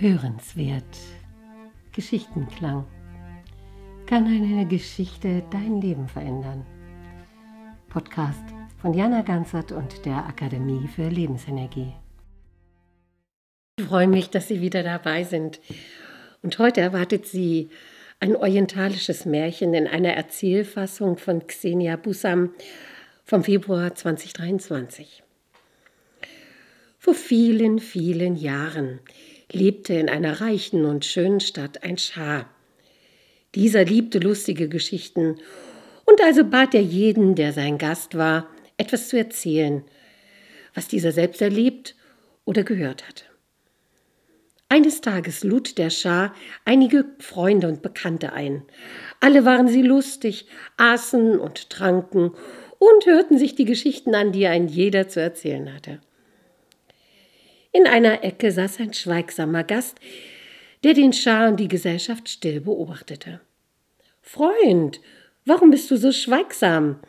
Hörenswert. Geschichtenklang. Kann eine Geschichte dein Leben verändern? Podcast von Jana Ganzert und der Akademie für Lebensenergie. Ich freue mich, dass Sie wieder dabei sind. Und heute erwartet Sie ein orientalisches Märchen in einer Erzählfassung von Xenia Busam vom Februar 2023. Vor vielen, vielen Jahren lebte in einer reichen und schönen Stadt ein Schar. Dieser liebte lustige Geschichten, und also bat er jeden, der sein Gast war, etwas zu erzählen, was dieser selbst erlebt oder gehört hatte. Eines Tages lud der Schar einige Freunde und Bekannte ein. Alle waren sie lustig, aßen und tranken und hörten sich die Geschichten an, die ein jeder zu erzählen hatte. In einer Ecke saß ein schweigsamer Gast, der den Schar und die Gesellschaft still beobachtete. Freund, warum bist du so schweigsam?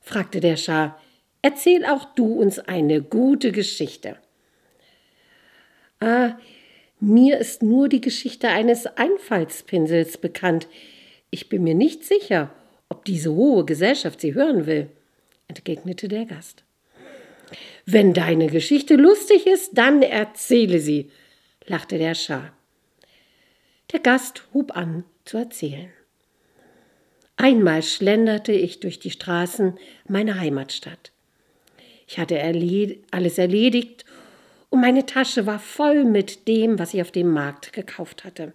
fragte der Schar. Erzähl auch du uns eine gute Geschichte. Ah, mir ist nur die Geschichte eines Einfallspinsels bekannt. Ich bin mir nicht sicher, ob diese hohe Gesellschaft sie hören will, entgegnete der Gast. Wenn deine Geschichte lustig ist, dann erzähle sie, lachte der Schar. Der Gast hub an zu erzählen. Einmal schlenderte ich durch die Straßen meiner Heimatstadt. Ich hatte erled alles erledigt und meine Tasche war voll mit dem, was ich auf dem Markt gekauft hatte.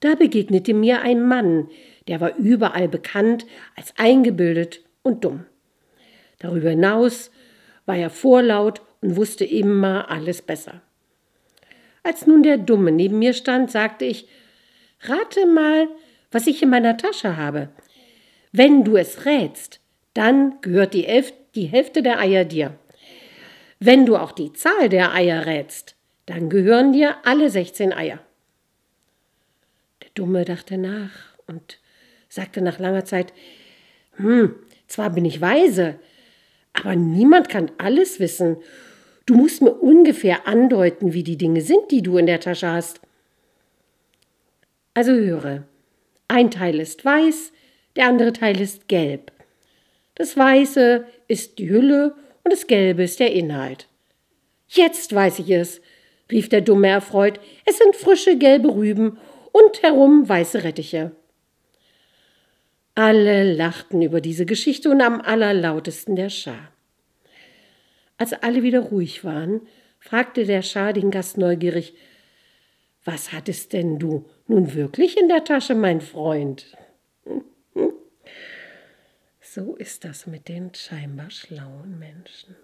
Da begegnete mir ein Mann, der war überall bekannt als eingebildet und dumm. Darüber hinaus war er vorlaut und wusste immer alles besser. Als nun der Dumme neben mir stand, sagte ich, rate mal, was ich in meiner Tasche habe. Wenn du es rätst, dann gehört die, Elf die Hälfte der Eier dir. Wenn du auch die Zahl der Eier rätst, dann gehören dir alle 16 Eier. Der Dumme dachte nach und sagte nach langer Zeit, hm, zwar bin ich weise, aber niemand kann alles wissen. Du musst mir ungefähr andeuten, wie die Dinge sind, die du in der Tasche hast. Also höre. Ein Teil ist weiß, der andere Teil ist gelb. Das Weiße ist die Hülle und das Gelbe ist der Inhalt. Jetzt weiß ich es, rief der Dumme erfreut. Es sind frische gelbe Rüben und herum weiße Rettiche. Alle lachten über diese Geschichte und am allerlautesten der Schar. Als alle wieder ruhig waren, fragte der Schar den Gast neugierig Was hattest denn du nun wirklich in der Tasche, mein Freund? So ist das mit den scheinbar schlauen Menschen.